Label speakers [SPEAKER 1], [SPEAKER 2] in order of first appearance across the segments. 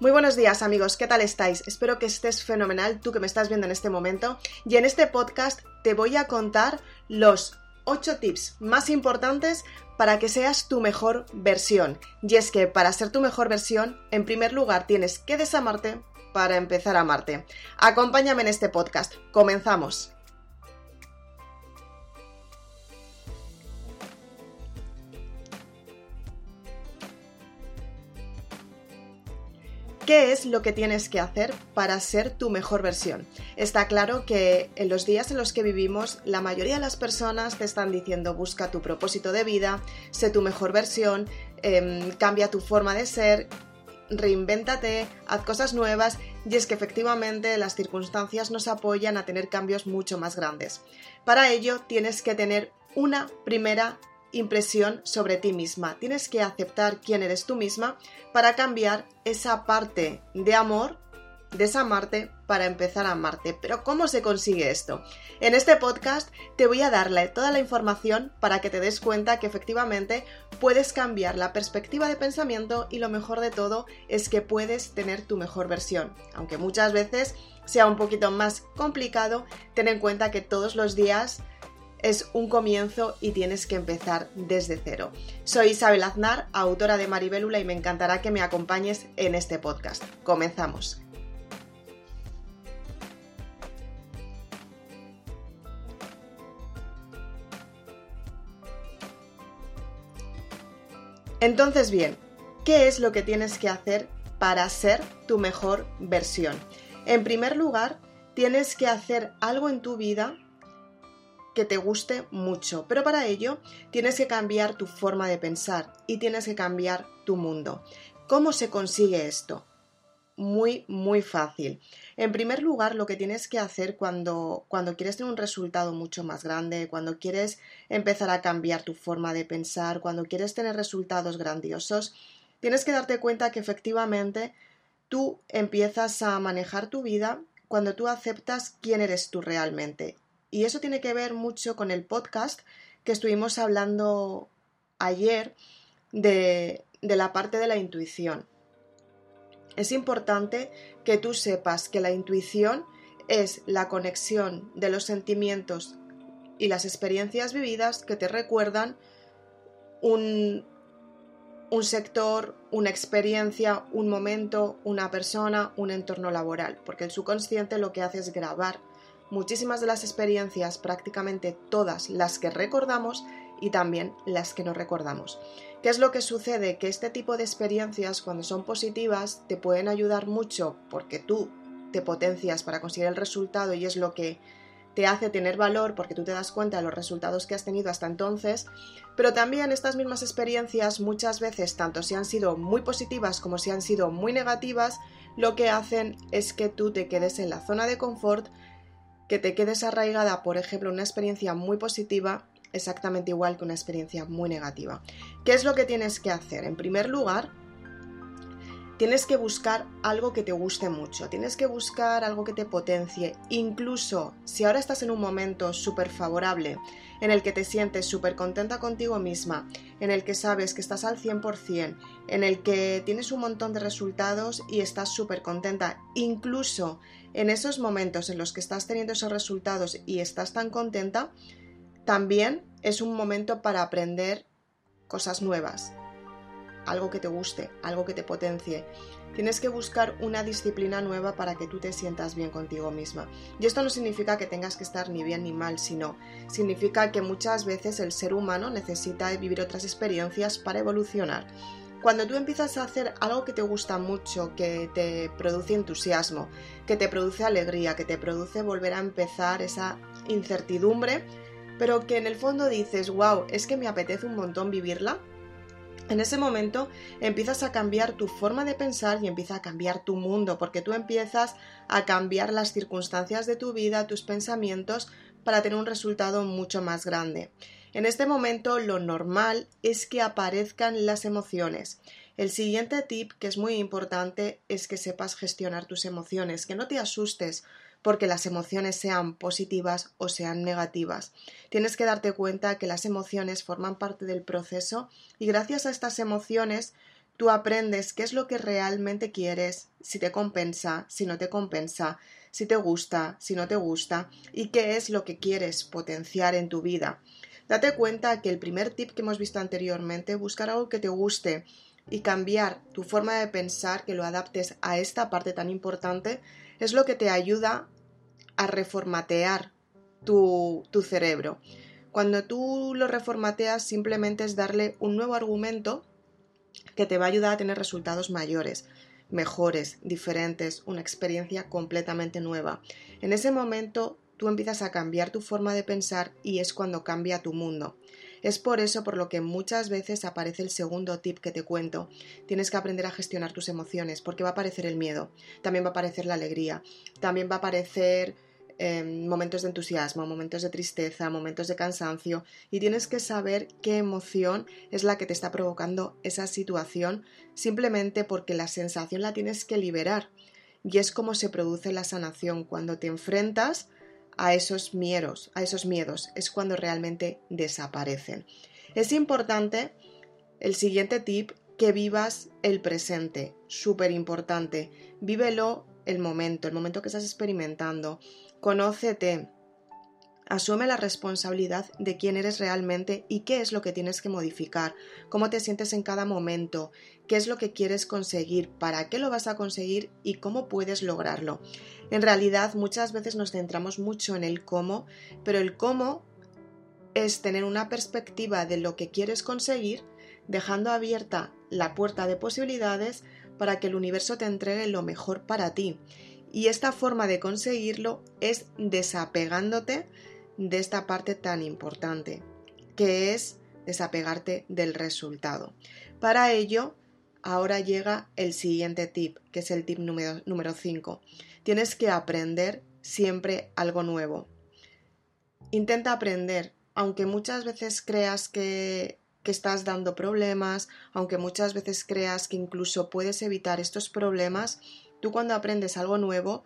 [SPEAKER 1] Muy buenos días amigos, ¿qué tal estáis? Espero que estés fenomenal, tú que me estás viendo en este momento. Y en este podcast te voy a contar los 8 tips más importantes para que seas tu mejor versión. Y es que para ser tu mejor versión, en primer lugar tienes que desamarte para empezar a amarte. Acompáñame en este podcast. Comenzamos. ¿Qué es lo que tienes que hacer para ser tu mejor versión? Está claro que en los días en los que vivimos, la mayoría de las personas te están diciendo busca tu propósito de vida, sé tu mejor versión, em, cambia tu forma de ser, reinvéntate, haz cosas nuevas y es que efectivamente las circunstancias nos apoyan a tener cambios mucho más grandes. Para ello tienes que tener una primera impresión sobre ti misma. Tienes que aceptar quién eres tú misma para cambiar esa parte de amor, desamarte, para empezar a amarte. Pero ¿cómo se consigue esto? En este podcast te voy a darle toda la información para que te des cuenta que efectivamente puedes cambiar la perspectiva de pensamiento y lo mejor de todo es que puedes tener tu mejor versión. Aunque muchas veces sea un poquito más complicado, ten en cuenta que todos los días es un comienzo y tienes que empezar desde cero. Soy Isabel Aznar, autora de Maribélula y me encantará que me acompañes en este podcast. Comenzamos. Entonces bien, ¿qué es lo que tienes que hacer para ser tu mejor versión? En primer lugar, tienes que hacer algo en tu vida que te guste mucho, pero para ello tienes que cambiar tu forma de pensar y tienes que cambiar tu mundo. ¿Cómo se consigue esto? Muy, muy fácil. En primer lugar, lo que tienes que hacer cuando, cuando quieres tener un resultado mucho más grande, cuando quieres empezar a cambiar tu forma de pensar, cuando quieres tener resultados grandiosos, tienes que darte cuenta que efectivamente tú empiezas a manejar tu vida cuando tú aceptas quién eres tú realmente y eso tiene que ver mucho con el podcast que estuvimos hablando ayer de, la parte de la intuición. Es importante que tú sepas que la intuición es la conexión de los sentimientos y las experiencias vividas que te recuerdan un, un, sector, una experiencia, un momento, una persona, un entorno laboral, porque el subconsciente lo que hace es grabar muchísimas de las experiencias, prácticamente todas las que recordamos y también las que no recordamos. ¿Qué es lo que sucede? Que este tipo de experiencias, cuando son positivas, te pueden ayudar mucho porque tú te potencias para conseguir el resultado y es lo que te hace tener valor porque tú te das cuenta de los resultados que has tenido hasta entonces, pero también estas mismas experiencias muchas veces, tanto si han sido muy positivas como si han sido muy negativas, lo que hacen es que tú te quedes en la zona de confort que te quedes arraigada, por ejemplo, una experiencia muy positiva exactamente igual que una experiencia muy negativa. ¿Qué es lo que tienes que hacer? En primer lugar, tienes que buscar algo que te guste mucho, tienes que buscar algo que te potencie, incluso si ahora estás en un momento súper favorable, en el que te sientes súper contenta contigo misma, en el que sabes que estás al 100%, en el que tienes un montón de resultados y estás súper contenta, incluso en esos momentos en los que estás teniendo esos resultados y estás tan contenta, también es un momento para aprender cosas nuevas, algo que te guste, algo que te potencie. Tienes que buscar una disciplina nueva para que tú te sientas bien contigo misma. Y esto no significa que tengas que estar ni bien ni mal, sino significa que muchas veces el ser humano necesita vivir otras experiencias para evolucionar. Cuando tú empiezas a hacer algo que te gusta mucho, que te produce entusiasmo, que te produce alegría, que te produce volver a empezar esa incertidumbre, pero que en el fondo dices, wow, es que me apetece un montón vivirla, en ese momento empiezas a cambiar tu forma de pensar y empieza a cambiar tu mundo, porque tú empiezas a cambiar las circunstancias de tu vida, tus pensamientos, para tener un resultado mucho más grande. En este momento lo normal es que aparezcan las emociones. El siguiente tip, que es muy importante, es que sepas gestionar tus emociones, que no te asustes porque las emociones sean positivas o sean negativas. Tienes que darte cuenta que las emociones forman parte del proceso y gracias a estas emociones tú aprendes qué es lo que realmente quieres, si te compensa, si no te compensa, si te gusta, si no te gusta y qué es lo que quieres potenciar en tu vida. Date cuenta que el primer tip que hemos visto anteriormente, buscar algo que te guste y cambiar tu forma de pensar, que lo adaptes a esta parte tan importante, es lo que te ayuda a reformatear tu, tu cerebro. Cuando tú lo reformateas simplemente es darle un nuevo argumento que te va a ayudar a tener resultados mayores, mejores, diferentes, una experiencia completamente nueva. En ese momento tú empiezas a cambiar tu forma de pensar y es cuando cambia tu mundo. Es por eso por lo que muchas veces aparece el segundo tip que te cuento. Tienes que aprender a gestionar tus emociones porque va a aparecer el miedo, también va a aparecer la alegría, también va a aparecer Em, momentos de entusiasmo, momentos de tristeza, momentos de cansancio y tienes que saber qué emoción es la que te está provocando esa situación simplemente porque la sensación la tienes que liberar y es como se produce la sanación cuando te enfrentas a esos miedos, a esos miedos, es cuando realmente desaparecen. Es importante el siguiente tip que vivas el presente, súper importante. Vívelo el momento, el momento que estás experimentando. Conócete. Asume la responsabilidad de quién eres realmente y qué es lo que tienes que modificar, cómo te sientes en cada momento, qué es lo que quieres conseguir, para qué lo vas a conseguir y cómo puedes lograrlo. En realidad muchas veces nos centramos mucho en el cómo, pero el cómo es tener una perspectiva de lo que quieres conseguir, dejando abierta la puerta de posibilidades para que el universo te entregue lo mejor para ti. Y esta forma de conseguirlo es desapegándote de esta parte tan importante, que es desapegarte del resultado. Para ello, ahora llega el siguiente tip, que es el tip número 5. Tienes que aprender siempre algo nuevo. Intenta aprender, aunque muchas veces creas que, que estás dando problemas, aunque muchas veces creas que incluso puedes evitar estos problemas, Tú cuando aprendes algo nuevo,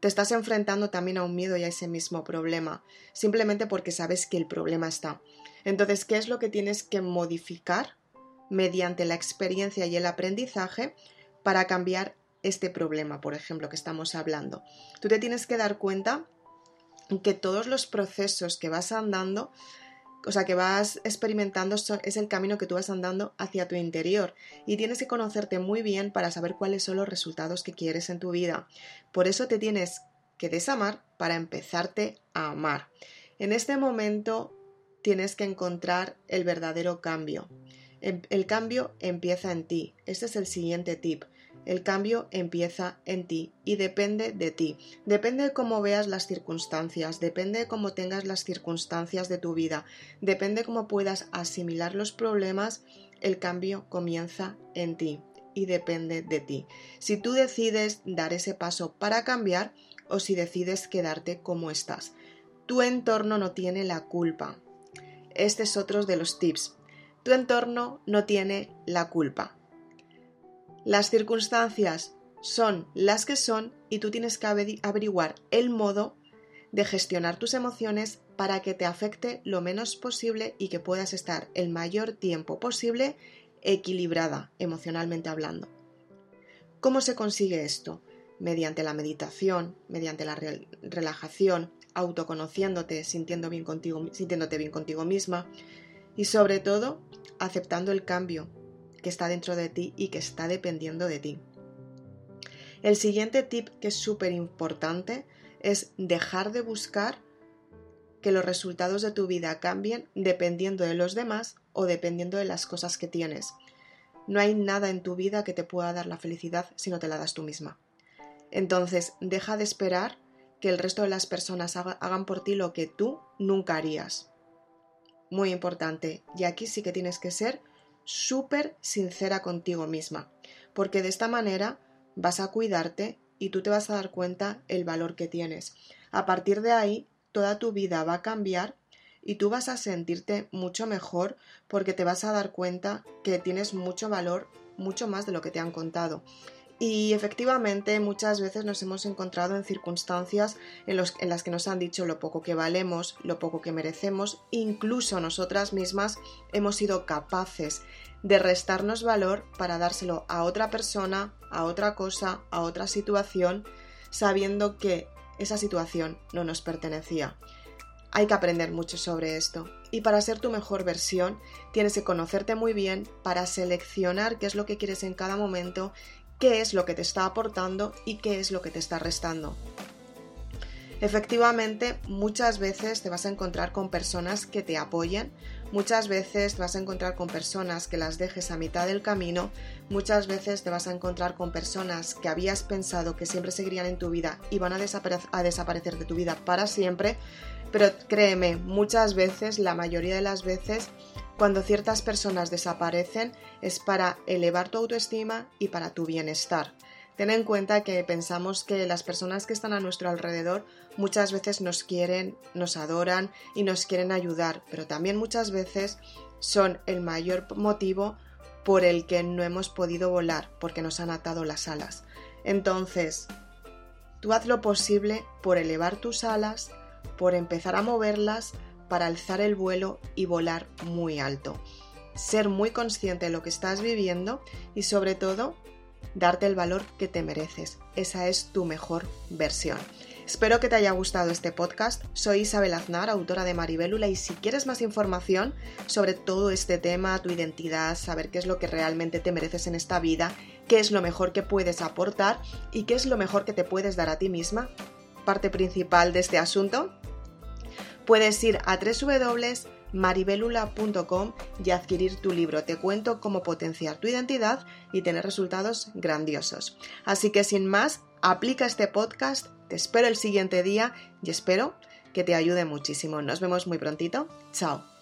[SPEAKER 1] te estás enfrentando también a un miedo y a ese mismo problema, simplemente porque sabes que el problema está. Entonces, ¿qué es lo que tienes que modificar mediante la experiencia y el aprendizaje para cambiar este problema, por ejemplo, que estamos hablando? Tú te tienes que dar cuenta que todos los procesos que vas andando o sea, que vas experimentando es el camino que tú vas andando hacia tu interior y tienes que conocerte muy bien para saber cuáles son los resultados que quieres en tu vida. Por eso te tienes que desamar para empezarte a amar. En este momento tienes que encontrar el verdadero cambio. El cambio empieza en ti. Este es el siguiente tip. El cambio empieza en ti y depende de ti. Depende de cómo veas las circunstancias, depende de cómo tengas las circunstancias de tu vida, depende de cómo puedas asimilar los problemas, el cambio comienza en ti y depende de ti. Si tú decides dar ese paso para cambiar o si decides quedarte como estás. Tu entorno no tiene la culpa. Este es otro de los tips. Tu entorno no tiene la culpa. Las circunstancias son las que son y tú tienes que averiguar el modo de gestionar tus emociones para que te afecte lo menos posible y que puedas estar el mayor tiempo posible equilibrada emocionalmente hablando. ¿Cómo se consigue esto? Mediante la meditación, mediante la relajación, autoconociéndote, sintiéndote bien contigo misma y sobre todo aceptando el cambio, que está dentro de ti y que está dependiendo de ti. El siguiente tip que es súper importante es dejar de buscar que los resultados de tu vida cambien dependiendo de los demás o dependiendo de las cosas que tienes. No hay nada en tu vida que te pueda dar la felicidad si no te la das tú misma. Entonces, deja de esperar que el resto de las personas hagan por ti lo que tú nunca harías. Muy importante, y aquí sí que tienes que ser súper sincera contigo misma, porque de esta manera vas a cuidarte y tú te vas a dar cuenta el valor que tienes. A partir de ahí, toda tu vida va a cambiar y tú vas a sentirte mucho mejor porque te vas a dar cuenta que tienes mucho valor, mucho más de lo que te han contado. Y efectivamente muchas veces nos hemos encontrado en circunstancias en, las que nos han dicho lo poco que valemos, lo poco que merecemos, incluso nosotras mismas hemos sido capaces de restarnos valor para dárselo a otra persona, a otra cosa, a otra situación, sabiendo que esa situación no nos pertenecía. Hay que aprender mucho sobre esto y para ser tu mejor versión tienes que conocerte muy bien para seleccionar qué es lo que quieres en cada momento qué es lo que te está aportando y qué es lo que te está restando. Efectivamente, muchas veces te vas a encontrar con personas que te apoyen, muchas veces te vas a encontrar con personas que las dejes a mitad del camino, muchas veces te vas a encontrar con personas que habías pensado que siempre seguirían en tu vida y van a, a desaparecer de tu vida para siempre, pero créeme, muchas veces, la mayoría de las veces, cuando ciertas personas desaparecen es para elevar tu autoestima y para tu bienestar. Ten en cuenta que pensamos que las personas que están a nuestro alrededor muchas veces nos quieren, nos adoran y nos quieren ayudar, pero también muchas veces son el mayor motivo por el que no hemos podido volar, porque nos han atado las alas. Entonces, tú haz lo posible por elevar tus alas, por empezar a moverlas, para alzar el vuelo y volar muy alto. Ser muy consciente de lo que estás viviendo y sobre todo darte el valor que te mereces. Esa es tu mejor versión. Espero que te haya gustado este podcast. Soy Isabel Aznar, autora de Maribélula, y si quieres más información sobre todo este tema, tu identidad, saber qué es lo que realmente te mereces en esta vida, qué es lo mejor que puedes aportar y qué es lo mejor que te puedes dar a ti misma, parte principal de este asunto, puedes ir a www.maribelula.com y adquirir tu libro. Te cuento cómo potenciar tu identidad y tener resultados grandiosos. Así que sin más, aplica este podcast, te espero el siguiente día y espero que te ayude muchísimo. Nos vemos muy prontito. Chao.